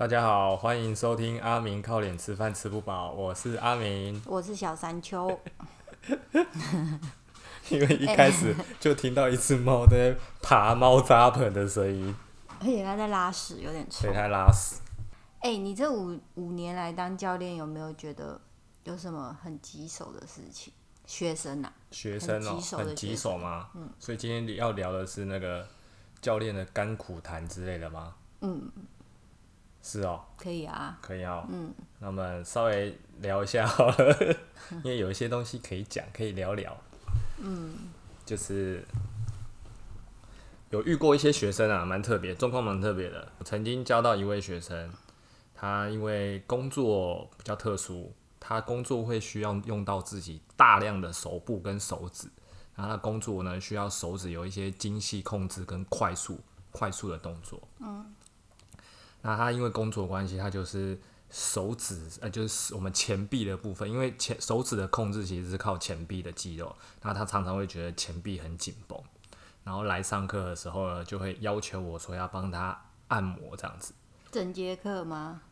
大家好，欢迎收听阿明靠脸吃饭吃不饱，我是阿明。我是小山丘，因为一开始就听到一只猫在爬猫砂盆的声音，而且它在拉屎，有点臭所以。它拉屎。哎、你这五五年来当教练，有没有觉得有什么很棘手的事情？学生啊，学生哦、很棘手的很棘手吗？嗯。所以今天要聊的是那个教练的甘苦谈之类的吗？嗯，是哦，可以啊，可以哦。嗯，那我们稍微聊一下好了，因为有一些东西可以讲，可以聊聊。嗯。就是有遇过一些学生啊，蛮特别，状况蛮特别的。我曾经教到一位学生，他因为工作比较特殊，他工作会需要用到自己大量的手部跟手指，然后他工作呢需要手指有一些精细控制跟快速快速的动作。嗯。那他因为工作关系，他就是手指呃，就是我们前臂的部分，因为前手指的控制其实是靠前臂的肌肉，那他常常会觉得前臂很紧绷，然后来上课的时候呢，就会要求我说要帮他按摩这样子。整节课吗？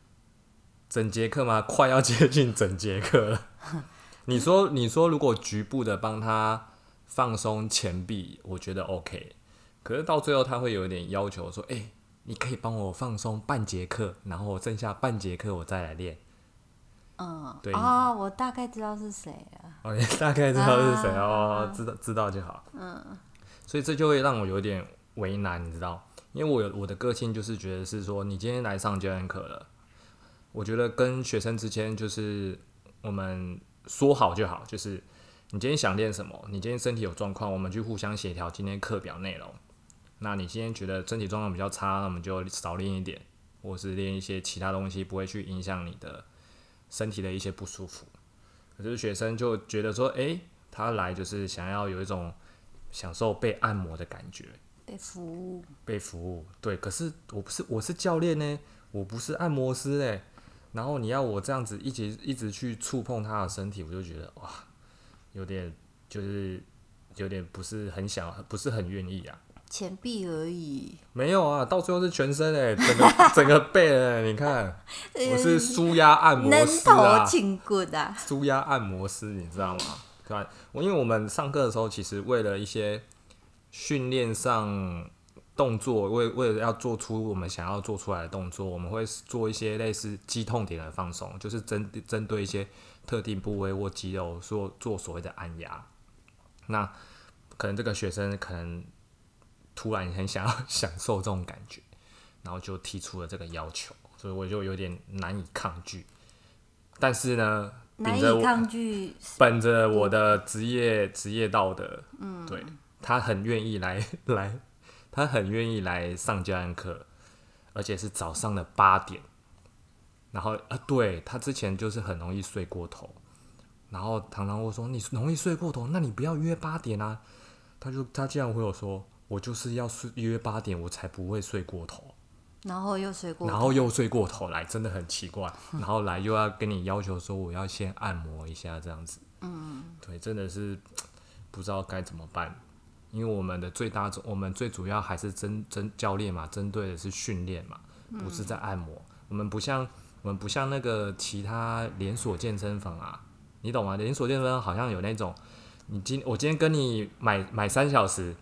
整节课吗？快要接近整节课了。你说，你说，如果局部的帮他放松前臂，我觉得 OK。可是到最后，他会有一点要求说：“哎、你可以帮我放松半节课，然后剩下半节课我再来练。嗯，对哦，我大概知道是谁了。”哦，你大概知道是谁哦啊，知道知道就好。嗯。所以这就会让我有点为难，你知道？因为我有我的个性就是觉得是说，你今天来上教练课了，我觉得跟学生之间就是我们说好就好，就是你今天想练什么，你今天身体有状况，我们去互相协调今天课表内容。那你今天觉得身体状况比较差，那我们就少练一点，或是练一些其他东西，不会去影响你的身体的一些不舒服。可是学生就觉得说，诶，他来就是想要有一种享受被按摩的感觉，被服务，被服务。对，可是我不是，我是教练呢，我不是按摩师哎。然后你要我这样子一直一直去触碰他的身体，我就觉得哇，有点就是有点不是很想，不是很愿意啊。前臂而已。没有啊，到最后是全身哎，整个 整个背哎，你看，我是舒压按摩师啊舒压按摩师，你知道吗？对吧？我因为我们上课的时候，其实为了一些训练上动作，为为了要做出我们想要做出来的动作，我们会做一些类似肌痛点的放松，就是针针对一些特定部位或肌肉做做所谓的按压。那可能这个学生可能突然很想要享受这种感觉，然后就提出了这个要求，所以我就有点难以抗拒。但是呢，难秉着我以抗拒。本着我的职业职业道德，嗯，对他很愿意来 来，他很愿意来上教案课，而且是早上的八点。然后啊，对他之前就是很容易睡过头，然后常常会说你容易睡过头，那你不要约八点啊。他就他竟然会有说，我就是要睡约八点，我才不会睡过头。然后又睡过头，然后又睡过头来，真的很奇怪。然后来又要跟你要求说我要先按摩一下这样子，嗯，对，真的是 不知道该怎么办。因为我们的最大，我们最主要还是针针教练嘛，针对的是训练嘛，不是在按摩。我们不像我们不像那个其他连锁健身房啊，你懂吗？连锁健身房好像有那种，你今我今天跟你买买三小时，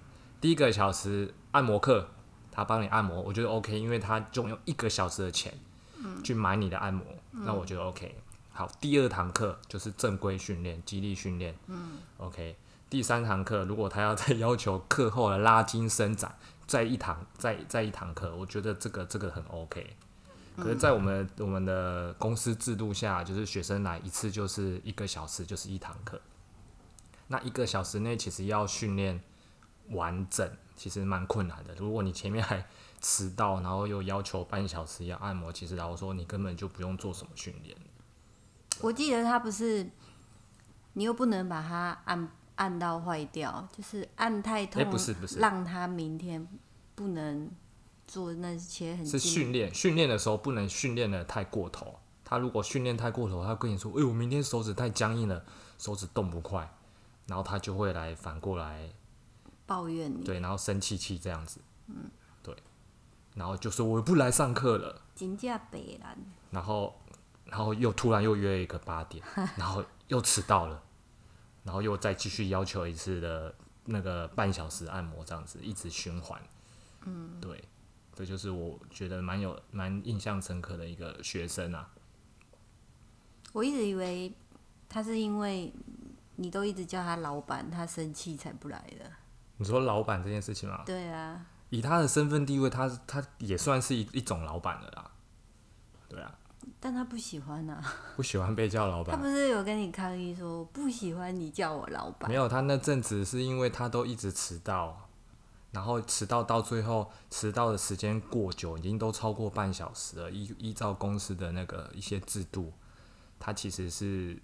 第一个小时按摩课，他帮你按摩，我觉得 OK，因为他就用一个小时的钱去买你的按摩，那我觉得 OK。好，第二堂课就是正规训练，肌力训练，嗯，OK。第三堂课，如果他要再 要求课后的拉筋伸展，再一堂再再一堂课，我觉得这个这个很 OK。可是，在我们我们的公司制度下，就是学生来一次就是一个小时，就是一堂课。那一个小时内其实要训练完整，其实蛮困难的。如果你前面还迟到，然后又要求半小时要按摩，其实老实说，你根本就不用做什么训练。我记得他不是，你又不能把它按按到坏掉，就是按太痛，哎不是不是让他明天不能做那些很是训练，训练的时候不能训练的太过头。他如果训练太过头，他跟你说：“哎、我明天手指太僵硬了，手指动不快。”然后他就会来反过来抱怨你。对，然后生气气这样子。嗯，对。然后就说我不来上课了，金价北兰，然后然后又突然又约一个八点，然后又迟到了，然后又再继续要求一次的那个半小时按摩，这样子一直循环。嗯，对，这就是我觉得蛮有蛮印象深刻的一个学生啊。我一直以为他是因为你都一直叫他老板，他生气才不来的。你说老板这件事情吗？对啊，以他的身份地位，他他也算是一一种老板了啦。对啊，但他不喜欢啊。不喜欢被叫老板。他不是有跟你抗议说不喜欢你叫我老板？没有，他那阵子是因为他都一直迟到，然后迟到到最后，迟到的时间过久，已经都超过半小时了。依依照公司的那个一些制度，他其实是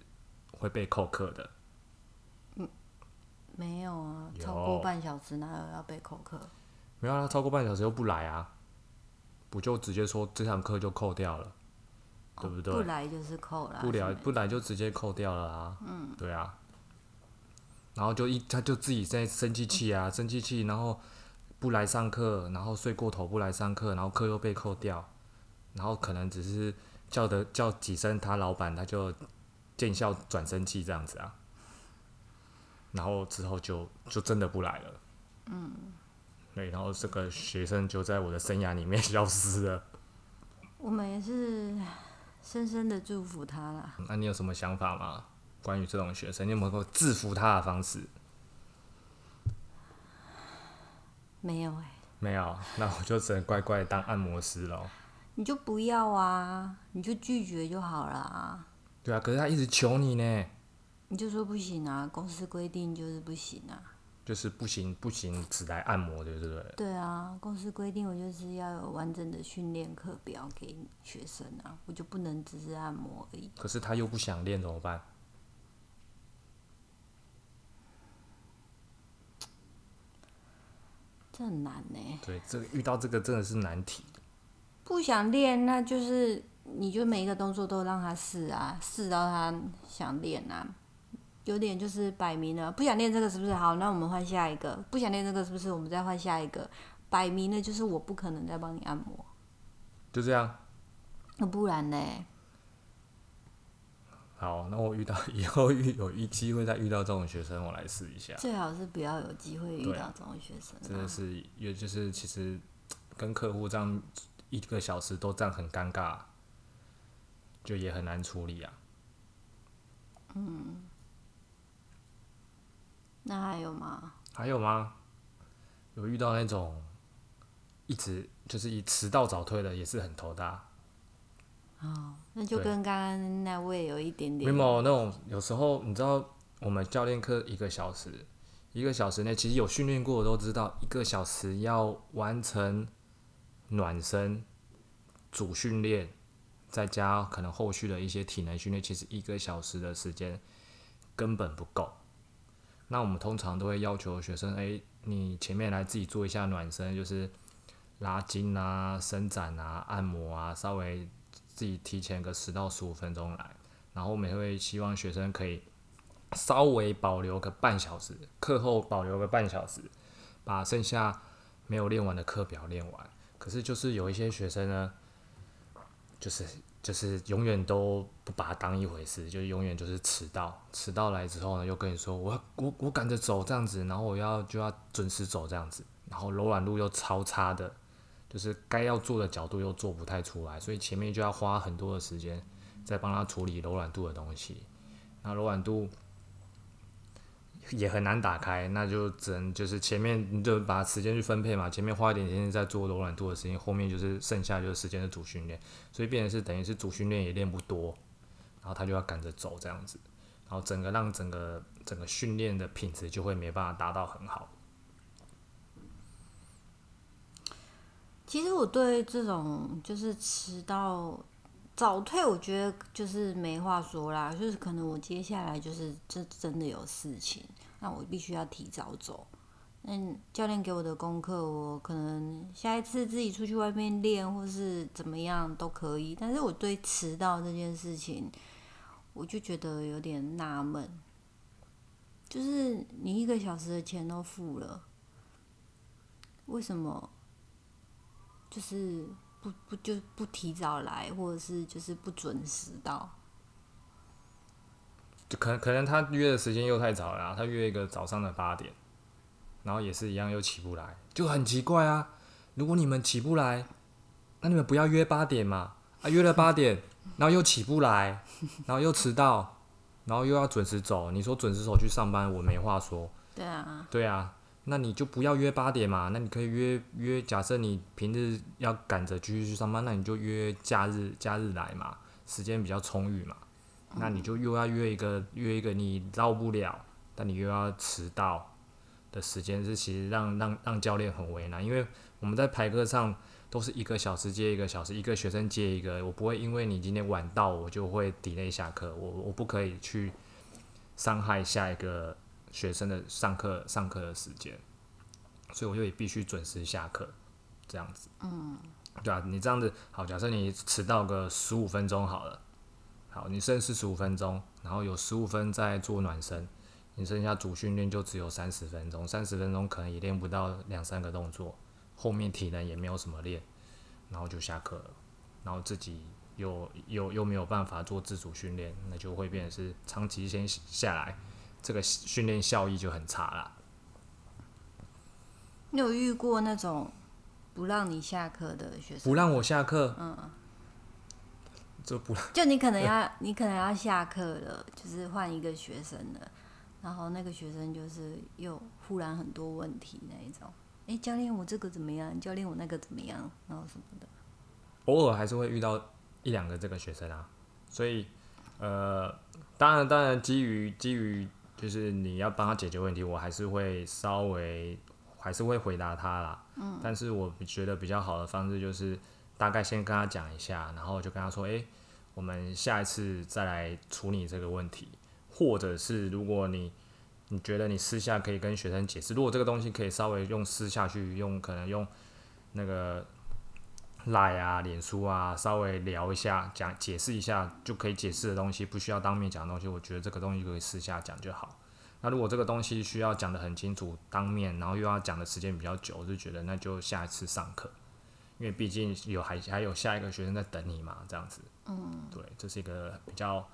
会被扣课的。没有啊，有超过半小时哪有要被扣课？没有啊，他超过半小时又不来啊，不就直接说这堂课就扣掉了，对不对？不来就是扣了。不来不来就直接扣掉了啊。嗯，对啊。然后就一他就自己在生气气啊，生气气，然后不来上课，然后睡过头不来上课，然后课又被扣掉，然后可能只是叫的叫几声他老板，他就见笑转生气这样子啊。然后之后就就真的不来了。嗯。对，然后这个学生就在我的生涯里面 消失了。我们也是深深的祝福他啦。那你有什么想法吗？关于这种学生，你有没有够制服他的方式？没有哎、没有，那我就只能乖乖当按摩师喽。你就不要啊，你就拒绝就好了啊。对啊，可是他一直求你呢，你就说不行啊，公司规定就是不行啊。就是不行不行，只来按摩，对不对？对啊，公司规定我就是要有完整的训练课表给学生啊，我就不能只是按摩而已。可是他又不想练怎么办？这很难呢、对，这个遇到这个真的是难题。不想练，那就是你就每一个动作都让他试啊，试到他想练啊。有点就是摆明了不想练这个是不是？好，那我们换下一个。不想练这个是不是？我们再换下一个。摆明了就是我不可能再帮你按摩，就这样。那不然呢？好，那我遇到以后遇有一机会再遇到这种学生，我来试一下。最好是不要有机会遇到这种学生、真的啊。是，也就是其实跟客户这样一个小时都这样很尴尬，就也很难处理啊。那还有吗？还有吗？有遇到那种一直就是以迟到早退的，也是很头大。哦那就跟刚刚那位有一点没点。有那种有时候你知道，我们教练课一个小时，一个小时内其实有训练过的都知道，一个小时要完成暖身、主训练，再加可能后续的一些体能训练，其实一个小时的时间根本不够。那我们通常都会要求学生，哎、你前面来自己做一下暖身，就是拉筋啊、伸展啊、按摩啊，稍微自己提前个十到十五分钟来。然后我们也会希望学生可以稍微保留个半小时，课后保留个半小时，把剩下没有练完的课表练完。可是就是有一些学生呢，就是就是永远都不把它当一回事，就永远就是迟到，迟到来之后呢，又跟你说我要我我赶着走这样子，然后我要就要准时走这样子，然后柔软度又超差的，就是该要做的角度又做不太出来，所以前面就要花很多的时间在帮他处理柔软度的东西，那柔软度也很难打开，那就只能就是前面你就把时间去分配嘛，前面花一点时间在做柔软度的事情，后面就是剩下就是时间的主训练，所以变成是等于是主训练也练不多，然后他就要赶着走这样子，然后整个让整个整个训练的品质就会没办法达到很好。其实我对这种就是迟到早退，我觉得就是没话说啦。就是可能我接下来就是这真的有事情，那我必须要提早走。嗯，教练给我的功课，我可能下一次自己出去外面练，或是怎么样都可以。但是我对迟到这件事情，我就觉得有点纳闷。就是你一个小时的钱都付了，为什么？就是不不就不提早来，或者是就是不准时到。就可能可能他约的时间又太早了、啊，他约一个早上的八点，然后也是一样又起不来，就很奇怪啊。如果你们起不来，那你们不要约八点嘛，啊约了八点，然后又起不来，然后又迟到，然后又要准时走，你说准时走去上班，我没话说。对啊，对啊，那你就不要约八点嘛，那你可以约约，假设你平日要赶着继续去上班，那你就约假日假日来嘛，时间比较充裕嘛。那你就又要约一个约一个你到不了，但你又要迟到的时间，是其实让让让教练很为难，因为我们在排课上都是一个小时接一个小时，一个学生接一个，我不会因为你今天晚到，我就会 delay 下课，我我不可以去伤害下一个学生的上课上课的时间，所以我就也必须准时下课，这样子。嗯，对啊，你这样子好，假设你迟到个十五分钟好了。好，你剩四十五分钟，然后有十五分在做暖身，你剩下主训练就只有三十分钟，三十分钟可能也练不到两三个动作，后面体能也没有什么练，然后就下课了，然后自己又又又没有办法做自主训练，那就会变成是长期先下来，这个训练效益就很差啦。你有遇过那种不让你下课的学生？不让我下课，嗯，这不 就你可能要你可能要下课了，就是换一个学生了，然后那个学生就是又忽然很多问题那一种。哎、教练我这个怎么样？教练我那个怎么样？然后什么的。偶尔还是会遇到一两个这个学生啊，所以呃，当然当然基于基于就是你要帮他解决问题，我还是会稍微还是会回答他啦。嗯。但是我觉得比较好的方式就是大概先跟他讲一下，然后就跟他说，诶，我们下一次再来处理这个问题，或者是如果你你觉得你私下可以跟学生解释，如果这个东西可以稍微用私下去用，可能用那个。赖啊、脸书啊，稍微聊一下，讲解释一下就可以解释的东西，不需要当面讲的东西，我觉得这个东西可以私下讲就好。那如果这个东西需要讲的很清楚，当面，然后又要讲的时间比较久，我就觉得那就下一次上课，因为毕竟有还还有下一个学生在等你嘛，这样子。嗯。对，这是一个比较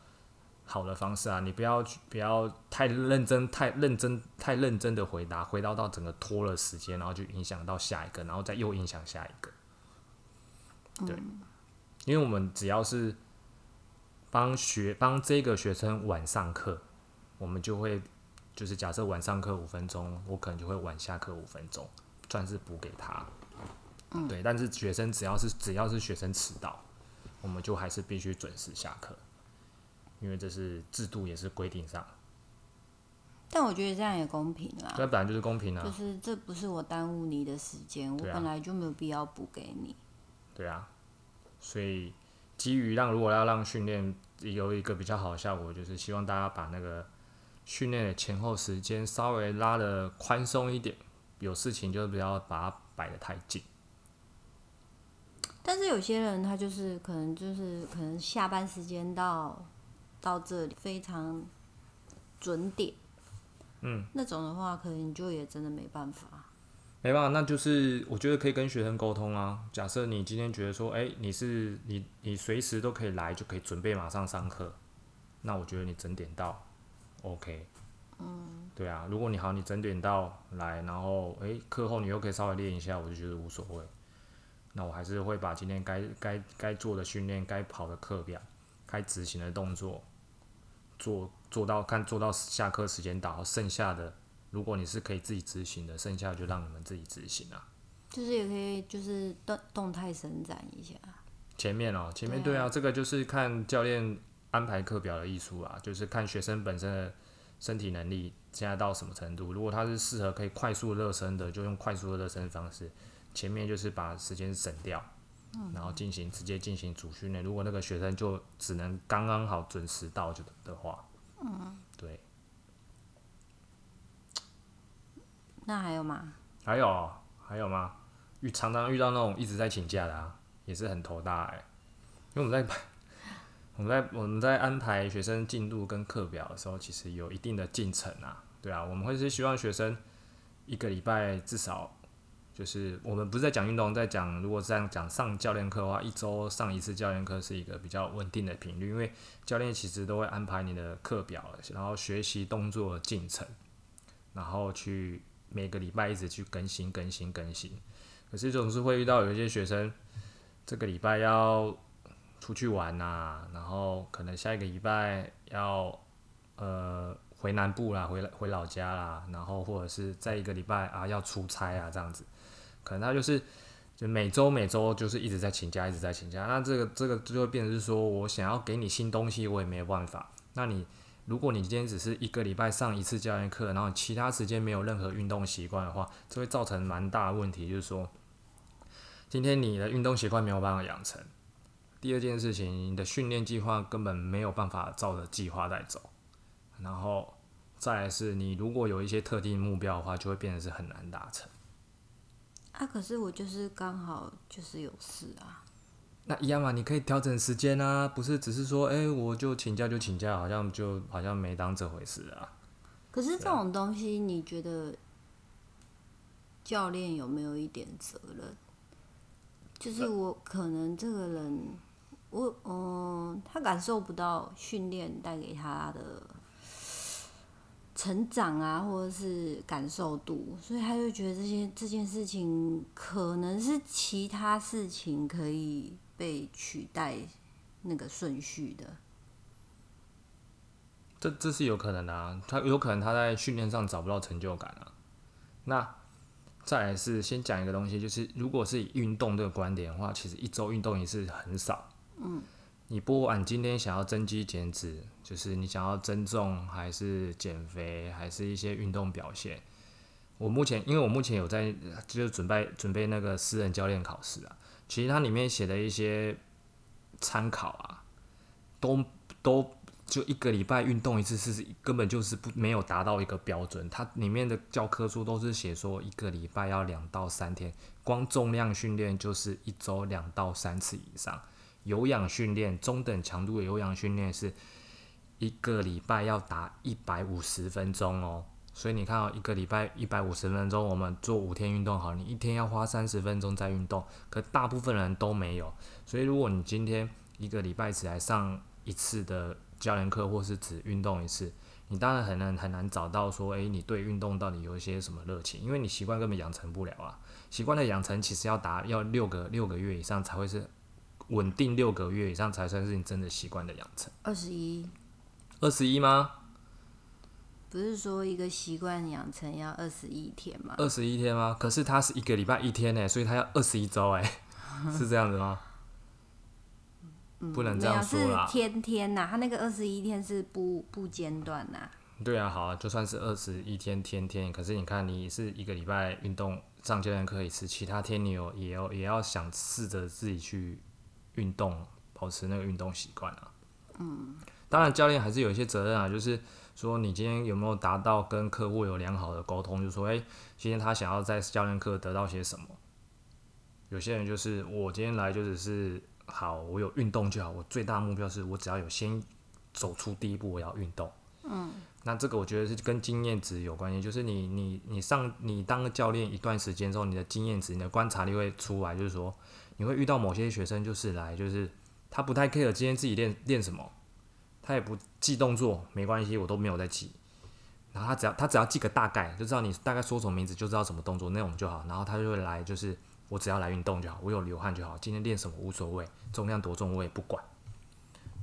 好的方式啊，你不要不要太认真、太认真、太认真的回答，回答到整个拖了时间，然后就影响到下一个，然后再又影响下一个。对，因为我们只要是帮学帮这个学生晚上课，我们就会就是假设晚上课五分钟，我可能就会晚下课五分钟，算是补给他。嗯，对，但是学生只要是只要是学生迟到，我们就还是必须准时下课，因为这是制度也是规定上。但我觉得这样也公平啦，这本来就是公平啊。就是这不是我耽误你的时间，我本来就没有必要补给你。对啊，所以基于让如果要让训练有一个比较好的效果，就是希望大家把那个训练的前后时间稍微拉的宽松一点，有事情就不要把它摆得太紧。但是有些人他就是可能就是可能下班时间到到这里非常准点，嗯，那种的话可能你就也真的没办法。没办法，那就是我觉得可以跟学生沟通啊。假设你今天觉得说，哎、你是你你随时都可以来，就可以准备马上上课，那我觉得你整点到，OK。嗯，对啊，如果你好，你整点到来，然后哎课后你又可以稍微练一下，我就觉得无所谓。那我还是会把今天该该该做的训练、该跑的课表、该执行的动作做做到，看做到下课时间到，剩下的如果你是可以自己执行的，剩下就让你们自己执行啊。就是也可以就是动动态伸展一下。前面哦，前面对啊这个就是看教练安排课表的艺术啊，就是看学生本身的身体能力现在到什么程度。如果他是适合可以快速热身的，就用快速的热身方式。前面就是把时间省掉，然后进行直接进行主训练。如果那个学生就只能刚刚好准时到就的话，嗯，对。那还有吗？还有还有吗？遇常常遇到那种一直在请假的啊，也是很头大哎、因为我们在排 我们在我们在安排学生进度跟课表的时候，其实有一定的进程啊，对啊，我们会是希望学生一个礼拜至少就是我们不是在讲运动，在讲如果这样讲上教练课的话，一周上一次教练课是一个比较稳定的频率，因为教练其实都会安排你的课表，然后学习动作进程，然后去每个礼拜一直去更新更新更新。可是总是会遇到有一些学生，这个礼拜要出去玩呐，然后可能下一个礼拜要呃回南部啦，回回老家啦，然后或者是在一个礼拜啊要出差啊这样子。可能他就是就每周每周就是一直在请假，一直在请假。那这个这个就会变成是说我想要给你新东西，我也没有办法。那你如果你今天只是一个礼拜上一次教练课，然后其他时间没有任何运动习惯的话，这会造成蛮大的问题，就是说今天你的运动习惯没有办法养成。第二件事情，你的训练计划根本没有办法照着计划在走。然后再来是你如果有一些特定目标的话，就会变得是很难达成。啊，可是我就是刚好就是有事啊。那一样嘛，你可以调整时间啊，不是只是说，哎，我就请假就请假，好像就好像没当这回事啊。可是这种东西，你觉得教练有没有一点责任？就是我可能这个人，我嗯，他感受不到训练带给他的。成长啊，或者是感受度，所以他就觉得这些这件事情可能是其他事情可以被取代那个顺序的。这这是有可能的啊，他有可能他在训练上找不到成就感啊。那再来是先讲一个东西，就是如果是以运动这个观点的话，其实一周运动一次很少。嗯。你不管今天想要增肌减脂，就是你想要增重，还是减肥，还是一些运动表现，我目前因为我目前有在就是准备准备那个私人教练考试啊，其实它里面写的一些参考啊，都都就一个礼拜运动一次是根本就是不没有达到一个标准，它里面的教科书都是写说一个礼拜要两到三天，光重量训练就是一周两到三次以上。有氧训练，中等强度的有氧训练是一个礼拜要达一百五十分钟哦。所以你看到一个礼拜一百五十分钟，我们做五天运动好，你一天要花三十分钟在运动，可大部分人都没有。所以如果你今天一个礼拜只来上一次的教练课，或是只运动一次，你当然很难很难找到说，诶，你对运动到底有一些什么热情？因为你习惯根本养成不了啊。习惯的养成其实要达要六个六个月以上才会是。稳定六个月以上才算是你真的习惯的养成。二十一，二十一吗？不是说一个习惯养成要二十一天吗？二十一天吗？可是它是一个礼拜一天呢，所以它要二十一周哎，是这样子吗？不能这样说啦，天天呐，它那个二十一天是不不间断呐。对啊，好啊，就算是二十一天天天，可是你看你是一个礼拜运动上教练课一次，其他天你有也要也要想试着自己去。运动，保持那个运动习惯啊。嗯，当然教练还是有一些责任啊，就是说你今天有没有达到跟客户有良好的沟通，就说，诶，今天他想要在教练课得到些什么？有些人就是我今天来就只是好，我有运动就好，我最大目标是我只要有先走出第一步，我要运动。嗯，那这个我觉得是跟经验值有关系，就是你你你上你当教练一段时间之后，你的经验值、你的观察力会出来，就是说。你会遇到某些学生，就是来，就是他不太 care 今天自己练练什么，他也不记动作，没关系，我都没有在记。然后他只要他只要记个大概，就知道你大概说什么名字，就知道什么动作那种就好。然后他就会来，就是我只要来运动就好，我有流汗就好。今天练什么无所谓，重量多重我也不管。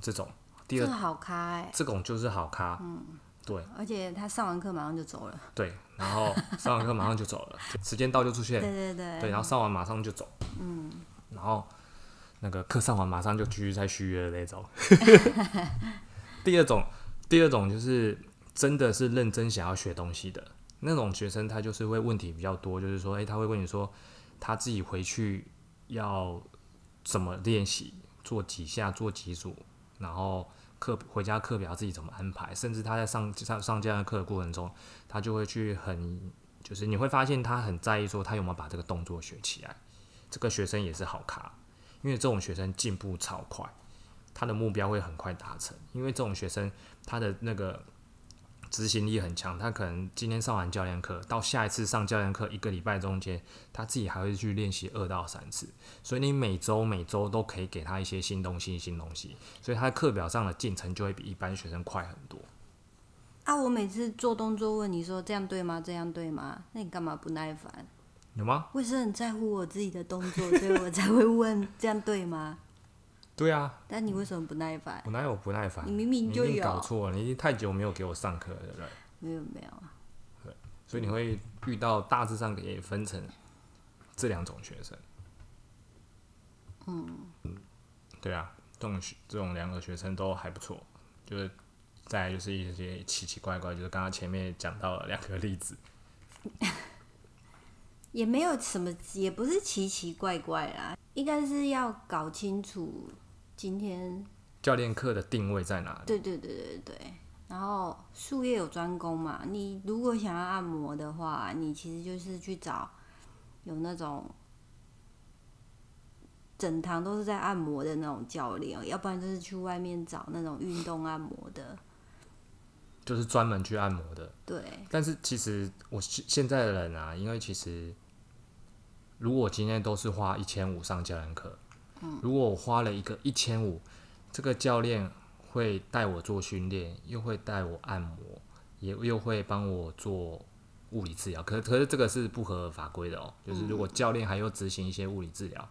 这种第二好咖哎，这种就是好咖，嗯，对。而且他上完课马上就走了。对，然后上完课马上就走了，时间到就出现。对对对。对，然后上完马上就走。嗯。然后那个课上完马上就继续再续约的那种。第二种，第二种就是真的是认真想要学东西的那种学生，他就是会问题比较多，就是说，诶，他会问你说他自己回去要怎么练习，做几下，做几组，然后课回家课表自己怎么安排，甚至他在上上上这样的课的过程中，他就会去很，就是你会发现他很在意说他有没有把这个动作学起来。这个学生也是好卡，因为这种学生进步超快，他的目标会很快达成。因为这种学生他的那个执行力很强，他可能今天上完教练课，到下一次上教练课一个礼拜中间，他自己还会去练习二到三次，所以你每周每周都可以给他一些新东西、新东西，所以他课表上的进程就会比一般学生快很多。啊，我每次做动作问你说这样对吗？这样对吗？那你干嘛不耐烦？有吗？我是很在乎我自己的动作，所以我才会问这样对吗？对啊，但你为什么不耐烦？我哪有不耐烦？你明明就你一定搞，错了，你已经太久没有给我上课了，对不对？没有没有啊，对所以你会遇到大致上也分成这两种学生。嗯，对啊，这种学这种两个学生都还不错，就是再来就是一些奇奇怪怪，就是刚刚前面讲到了两个例子，也没有什么，也不是奇奇怪怪啦，应该是要搞清楚今天教练课的定位在哪里？对对对对对。然后术业有专攻嘛，你如果想要按摩的话，你其实就是去找有那种整堂都是在按摩的那种教练，要不然就是去外面找那种运动按摩的。就是专门去按摩的。对，但是其实我现现在的人啊，因为其实如果今天都是花一千五上教练课，如果我花了一个一千五，这个教练会带我做训练，又会带我按摩，也又会帮我做物理治疗。可可是这个是不合法规的哦，就是如果教练还要执行一些物理治疗，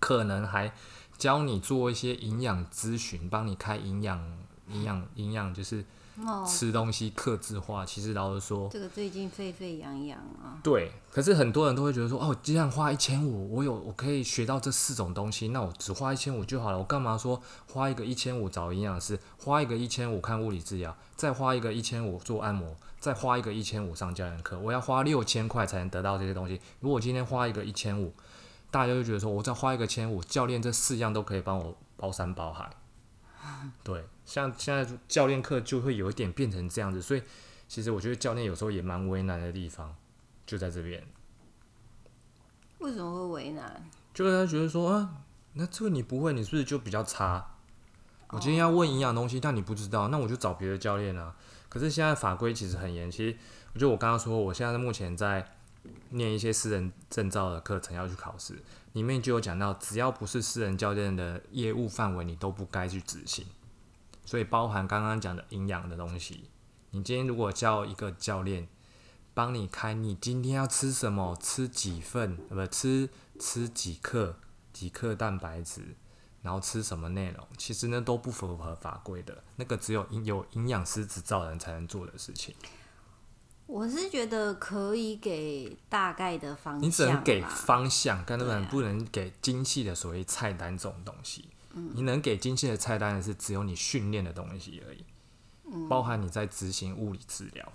可能还教你做一些营养咨询，帮你开营养营养营养就是。哦，吃东西克制化，其实老实说，这个最近沸沸扬扬啊。对。可是很多人都会觉得说，哦，既然花一千五，我有我可以学到这四种东西，那我只花一千五就好了。我干嘛说花一个一千五找营养师，花一个一千五看物理治疗，再花一个一千五做按摩，再花一个一千五上教练课？我要花六千块才能得到这些东西。如果今天花一个一千五，大家就觉得说，我再花一个千五，教练这四样都可以帮我包山包海。对，像现在教练课就会有一点变成这样子，所以其实我觉得教练有时候也蛮为难的地方，就在这边，为什么会为难？就是他觉得说啊，那这个你不会，你是不是就比较差？我今天要问营养东西，但你不知道，那我就找别的教练啊。可是现在法规其实很严，其实我觉得我刚刚说，我现在目前在念一些私人证照的课程要去考试，里面就有讲到，只要不是私人教练的业务范围，你都不该去执行。所以包含刚刚讲的营养的东西，你今天如果叫一个教练帮你开，你今天要吃什么，吃几份，不吃吃几克几克蛋白质，然后吃什么内容，其实呢都不符合法规的，那个只有有营养师执照人才能做的事情。我是觉得可以给大概的方向，你只能给方向，根本不能给精细的所谓菜单这种东西。你能给精细的菜单的是只有你训练的东西而已，包含你在执行物理治疗。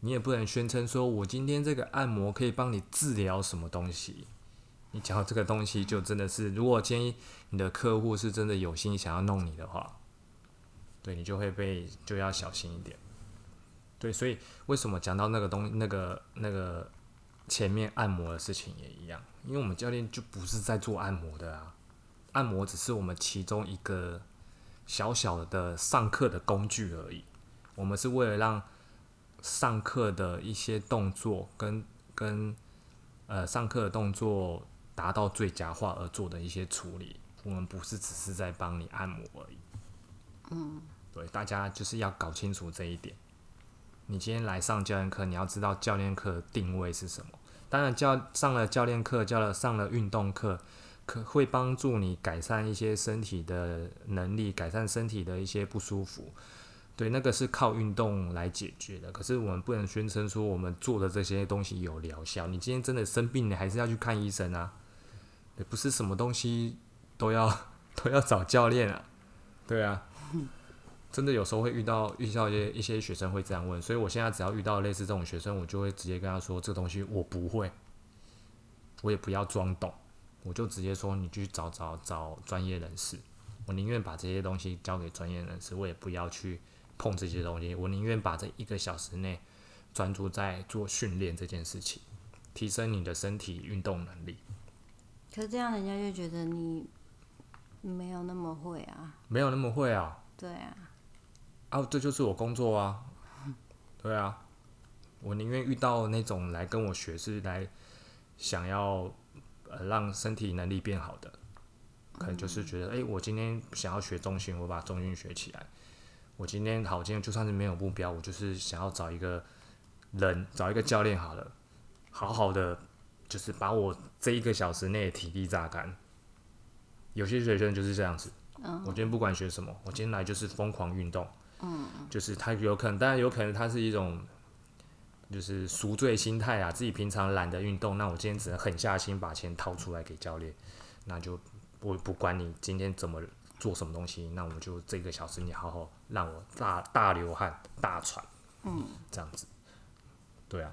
你也不能宣称说我今天这个按摩可以帮你治疗什么东西。你讲到这个东西，就真的是，如果建议你的客户是真的有心想要弄你的话，对你就会被就要小心一点。对，所以为什么讲到那个东那个那个前面按摩的事情也一样，因为我们教练就不是在做按摩的啊，按摩只是我们其中一个小小的上课的工具而已。我们是为了让上课的一些动作跟跟呃上课的动作达到最佳化而做的一些处理，我们不是只是在帮你按摩而已。嗯，对，大家就是要搞清楚这一点。你今天来上教练课，你要知道教练课的定位是什么。当然教上了教练课，教了上了运动课，可会帮助你改善一些身体的能力，改善身体的一些不舒服。对，那个是靠运动来解决的。可是我们不能宣称说我们做的这些东西有疗效。你今天真的生病，你还是要去看医生啊。对，不是什么东西都要 都要找教练啊。对啊。真的有时候会遇到遇到一些一些学生会这样问，所以我现在只要遇到类似这种学生，我就会直接跟他说这个东西我不会，我也不要装懂，我就直接说你去找找找专业人士，我宁愿把这些东西交给专业人士，我也不要去碰这些东西，我宁愿把这一个小时内专注在做训练这件事情，提升你的身体运动能力。可是这样人家就觉得你没有那么会啊。没有那么会啊，对啊，啊，这就是我工作啊，对啊，我宁愿遇到那种来跟我学是来想要呃让身体能力变好的，可能就是觉得，哎、我今天想要学中训，我把中训学起来。我今天好，今天就算是没有目标，我就是想要找一个人，找一个教练好了，好好的就是把我这一个小时内的体力榨干。有些学生就是这样子，我今天不管学什么，我今天来就是疯狂运动，就是他有可能，当然有可能他是一种就是赎罪心态啊，自己平常懒得运动，那我今天只能狠下心把钱掏出来给教练，那就不不管你今天怎么做什么东西，那我就这个小时你好好让我大大流汗、大喘，嗯，这样子，对啊，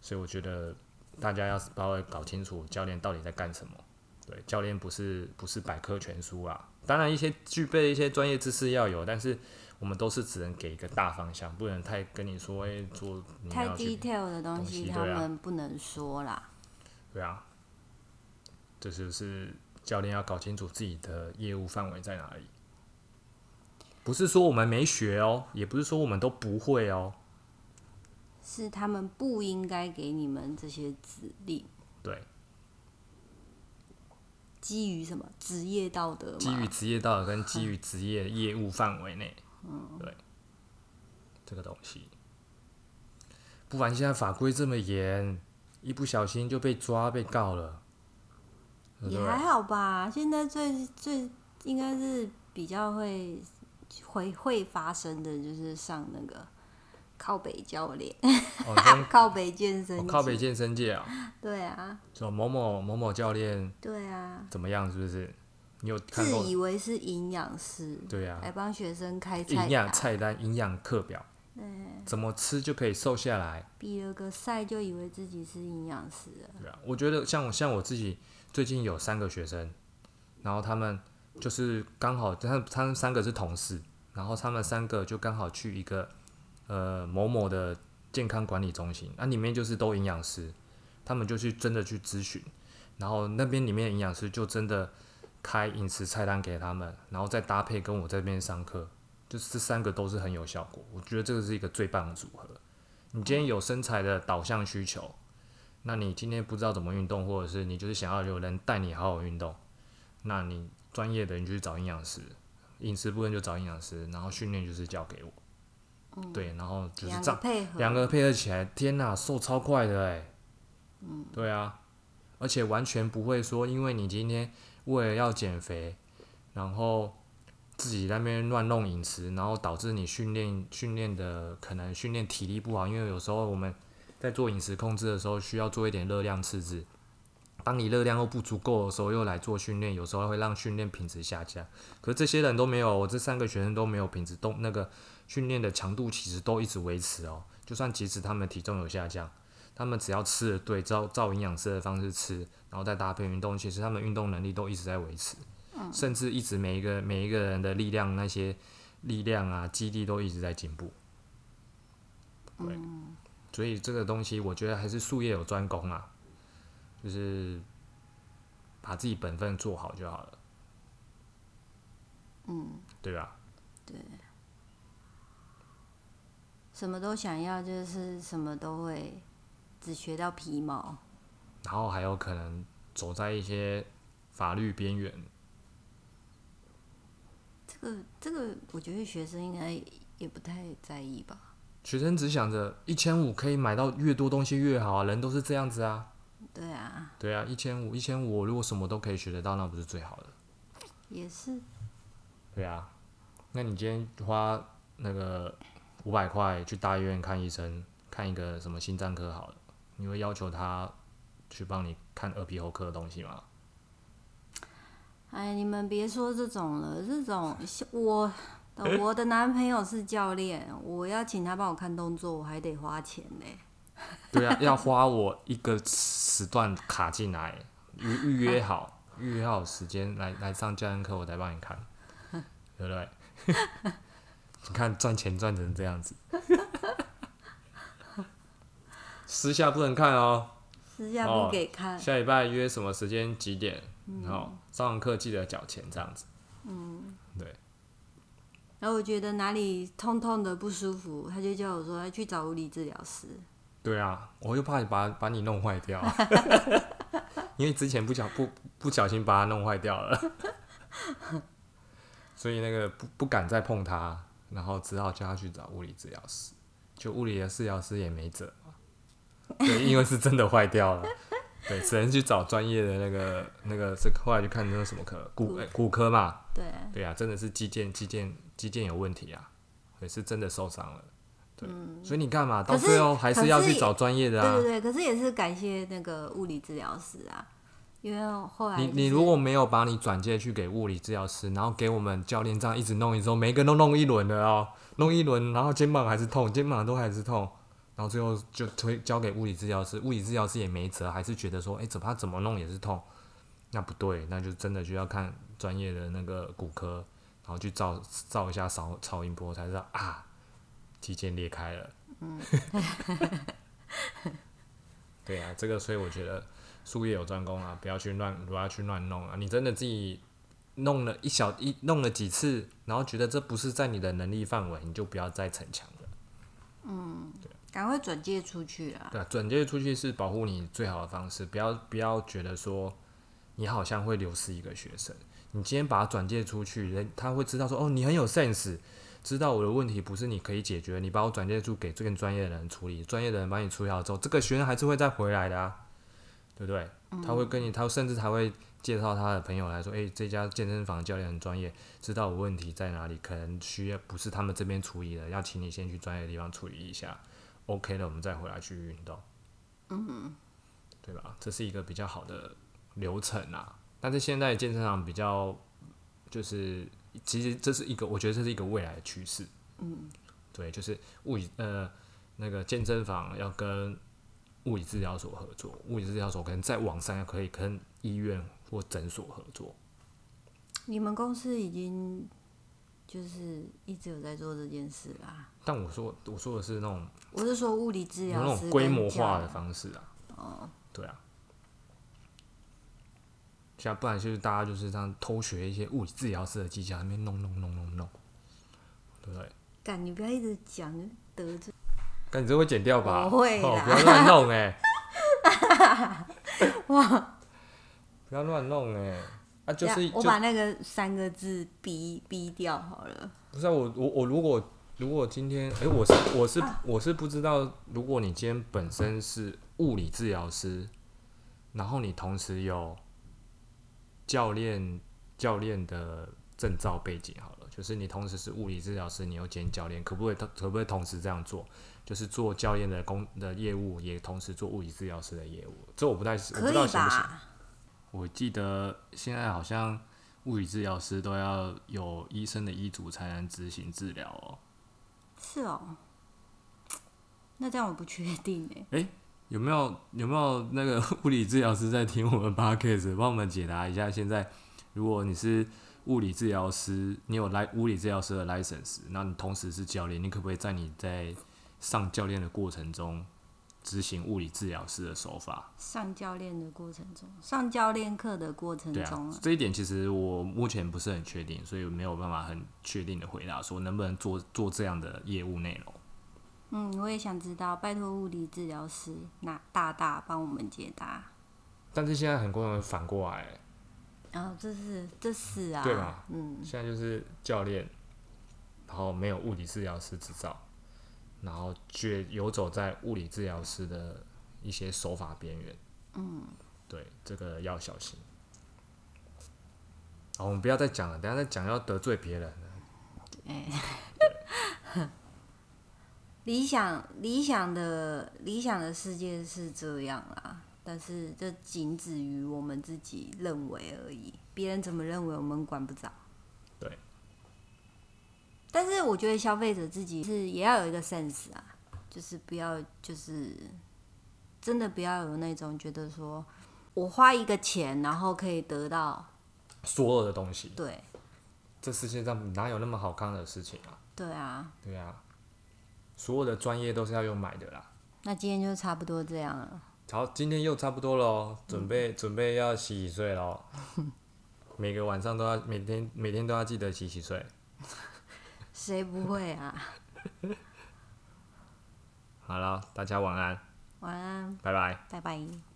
所以我觉得大家要稍微搞清楚教练到底在干什么。对，教练不是不是百科全书啊，当然一些具备一些专业知识要有，但是我们都是只能给一个大方向，不能太跟你说，哎、做太 detail 的东西他们不能说啦。对啊，这就是教练要搞清楚自己的业务范围在哪里。不是说我们没学哦，也不是说我们都不会哦。是他们不应该给你们这些指令，基于什么职业道德？基于职业道德跟基于职业业务范围内，对，这个东西，不然现在法规这么严，一不小心就被抓被告了，对对？也还好吧。现在最最应该是比较会会会发生的，就是上那个靠北教练、哦，靠北健身、哦靠北，健身界啊，对啊，说某某某某教练对啊，怎么样，是不是？你有看自？以为是营养师，对啊，来帮学生开营养，菜单、营养课表，怎么吃就可以瘦下来？比了个赛就以为自己是营养师了。对啊，我觉得像我像我自己最近有三个学生，然后他们就是刚好，他他们三个是同事，然后他们三个就刚好去一个呃某某的健康管理中心，那、里面就是都营养师，他们就去真的去咨询，然后那边里面营养师就真的开饮食菜单给他们，然后再搭配跟我这边上课，就是这三个都是很有效果，我觉得这个是一个最棒的组合。你今天有身材的导向需求，那你今天不知道怎么运动，或者是你就是想要有人带你好好运动，那你专业的你就去找营养师，饮食部分就找营养师，然后训练就是交给我，对，然后就是这样个配合，两个配合起来，天哪，瘦超快的哎，嗯，对啊，而且完全不会说，因为你今天为了要减肥，然后自己那边乱弄饮食，然后导致你训练训练的可能训练体力不好，因为有时候我们在做饮食控制的时候，需要做一点热量赤字。当你热量又不足够的时候，又来做训练，有时候会让训练品质下降。可是这些人都没有，我这三个学生都没有品质，都那个训练的强度其实都一直维持哦。就算即使他们体重有下降，他们只要吃的对，照照营养师的方式吃，然后再搭配运动，其实他们运动能力都一直在维持，甚至一直每一个每一个人的力量那些力量啊、肌力都一直在进步。对，所以这个东西我觉得还是术业有专攻啊，就是把自己本分做好就好了。嗯，对吧？什么都想要，就是什么都会，只学到皮毛。然后还有可能走在一些法律边缘，这个这个，我觉得学生应该也不太在意吧。学生只想着一千五可以买到越多东西越好啊，人都是这样子啊。对啊，对啊，一千五一千五，如果什么都可以学得到，那不是最好的？也是。对啊，那你今天花那个五百块去大医院看医生，看一个什么心脏科好了，你会要求他去帮你看耳鼻喉科的东西吗？哎，你们别说这种了，这种我我的男朋友是教练，我要请他帮我看动作，我还得花钱呢。对啊，要花我一个时段卡进来，预预约好，预约好时间来来上教练课，我再帮你看，对不对？你看赚钱赚成这样子，私下不能看哦。私下哦不给看，下礼拜约什么时间几点？然后上完课记得缴钱，这样子。嗯，对。然后我觉得哪里痛痛的不舒服，他就叫我说要去找物理治疗师。对啊，我又怕把把你弄坏掉，因为之前不小不不小心把它弄坏掉了，所以那个不不敢再碰它，然后只好叫他去找物理治疗师。就物理的治疗师也没辙嘛，对，因为是真的坏掉了，对，只能去找专业的那个那个是后来就看那个什么科骨哎骨科嘛，对，对啊，真的是肌腱肌腱肌腱有问题啊，也，是真的受伤了，对，所以你干嘛？到最后还是要去找专业的啊。对对？对，可是也是感谢那个物理治疗师啊，因为后来、你就是、你如果没有把你转介去给物理治疗师，然后给我们教练这样一直弄一直弄，每一个都弄一轮的哦，弄一轮，然后肩膀还是痛，肩膀都还是痛，然后最后就推交给物理治疗师，物理治疗师也没辙，还是觉得说，哎、怎么他怎么弄也是痛，那不对，那就真的就要看专业的那个骨科，然后去照照一下超超音波才知道啊，肌腱裂开了。嗯，对啊，这个所以我觉得术业有专攻啊，不要去乱不要去乱弄啊！你真的自己弄了一小一弄了几次，然后觉得这不是在你的能力范围，你就不要再逞强了。嗯赶快转借出去啊！对啊，转借出去是保护你最好的方式，不要不要觉得说你好像会流失一个学生。你今天把他转借出去，人他会知道说哦，你很有 sense，知道我的问题不是你可以解决，你把我转借出给这个专业的人处理，专业的人帮你处理好之后，这个学生还是会再回来的啊，对不对？他会跟你，他甚至还会介绍他的朋友来说，诶，这家健身房教练很专业，知道我问题在哪里，可能需要不是他们这边处理的，要请你先去专业的地方处理一下。OK 了，我们再回来去运动，嗯，对吧？这是一个比较好的流程啊。但是现在健身房比较，就是其实这是一个，我觉得这是一个未来的趋势，嗯，对，就是物理呃那个健身房要跟物理治疗所合作，物理治疗所可能在网上也可以跟医院或诊所合作，你们公司已经就是一直有在做这件事啦。但我说我说的是那种我是说物理治疗那种规模化的方式啊。哦，对啊。像不然就是大家就是这样偷学一些物理治疗师的技巧，那边弄弄弄弄弄，对不对？干，你不要一直讲得罪。但你这会剪掉吧？不会啦哦，不要乱弄哎、哇！不要乱弄哎、啊，就是就我把那个三个字逼逼掉好了。不是啊，我我我如果如果今天哎、我是我是我是不知道，如果你今天本身是物理治疗师，然后你同时有教练教练的证照背景好了，就是你同时是物理治疗师，你又兼教练，可不可以可不可以同时这样做？就是做教练的工的业务，也同时做物理治疗师的业务，这我不太我不知道行不行。吧？我记得现在好像物理治疗师都要有医生的医嘱才能执行治疗哦。是哦。那这样我不确定哎。有没有有没有那个 物理治疗师在听我们 podcast，帮我们解答一下？现在如果你是物理治疗师，你有来物理治疗师的 license，那你同时是教练，你可不可以在你在上教练的过程中执行物理治疗师的手法？上教练的过程中，上教练课的过程中啊，这一点其实我目前不是很确定，所以没有办法很确定的回答说能不能做做这样的业务内容。嗯，我也想知道，拜托物理治疗师那大大帮我们解答。但是现在很多人反过来，然后这是这是啊，对吧？嗯，现在就是教练，然后没有物理治疗师执照，然后却游走在物理治疗师的一些手法边缘。嗯，对，这个要小心。好，我们不要再讲了，等下再讲要得罪别人了。理想理想的理想的世界是这样啦，但是这仅止于我们自己认为而已，别人怎么认为我们管不着。对。但是我觉得消费者自己是也要有一个 sense 啊，就是不要就是真的不要有那种觉得说我花一个钱然后可以得到所有的东西，对这世界上哪有那么好看的事情啊？对啊，对啊，所有的专业都是要用买的啦。那今天就差不多这样了。好，今天又差不多喽，准备、准备要洗洗睡喽。每个晚上都要，每天每天都要记得洗洗睡。谁不会啊？好了，大家晚安，晚安，拜拜。拜拜。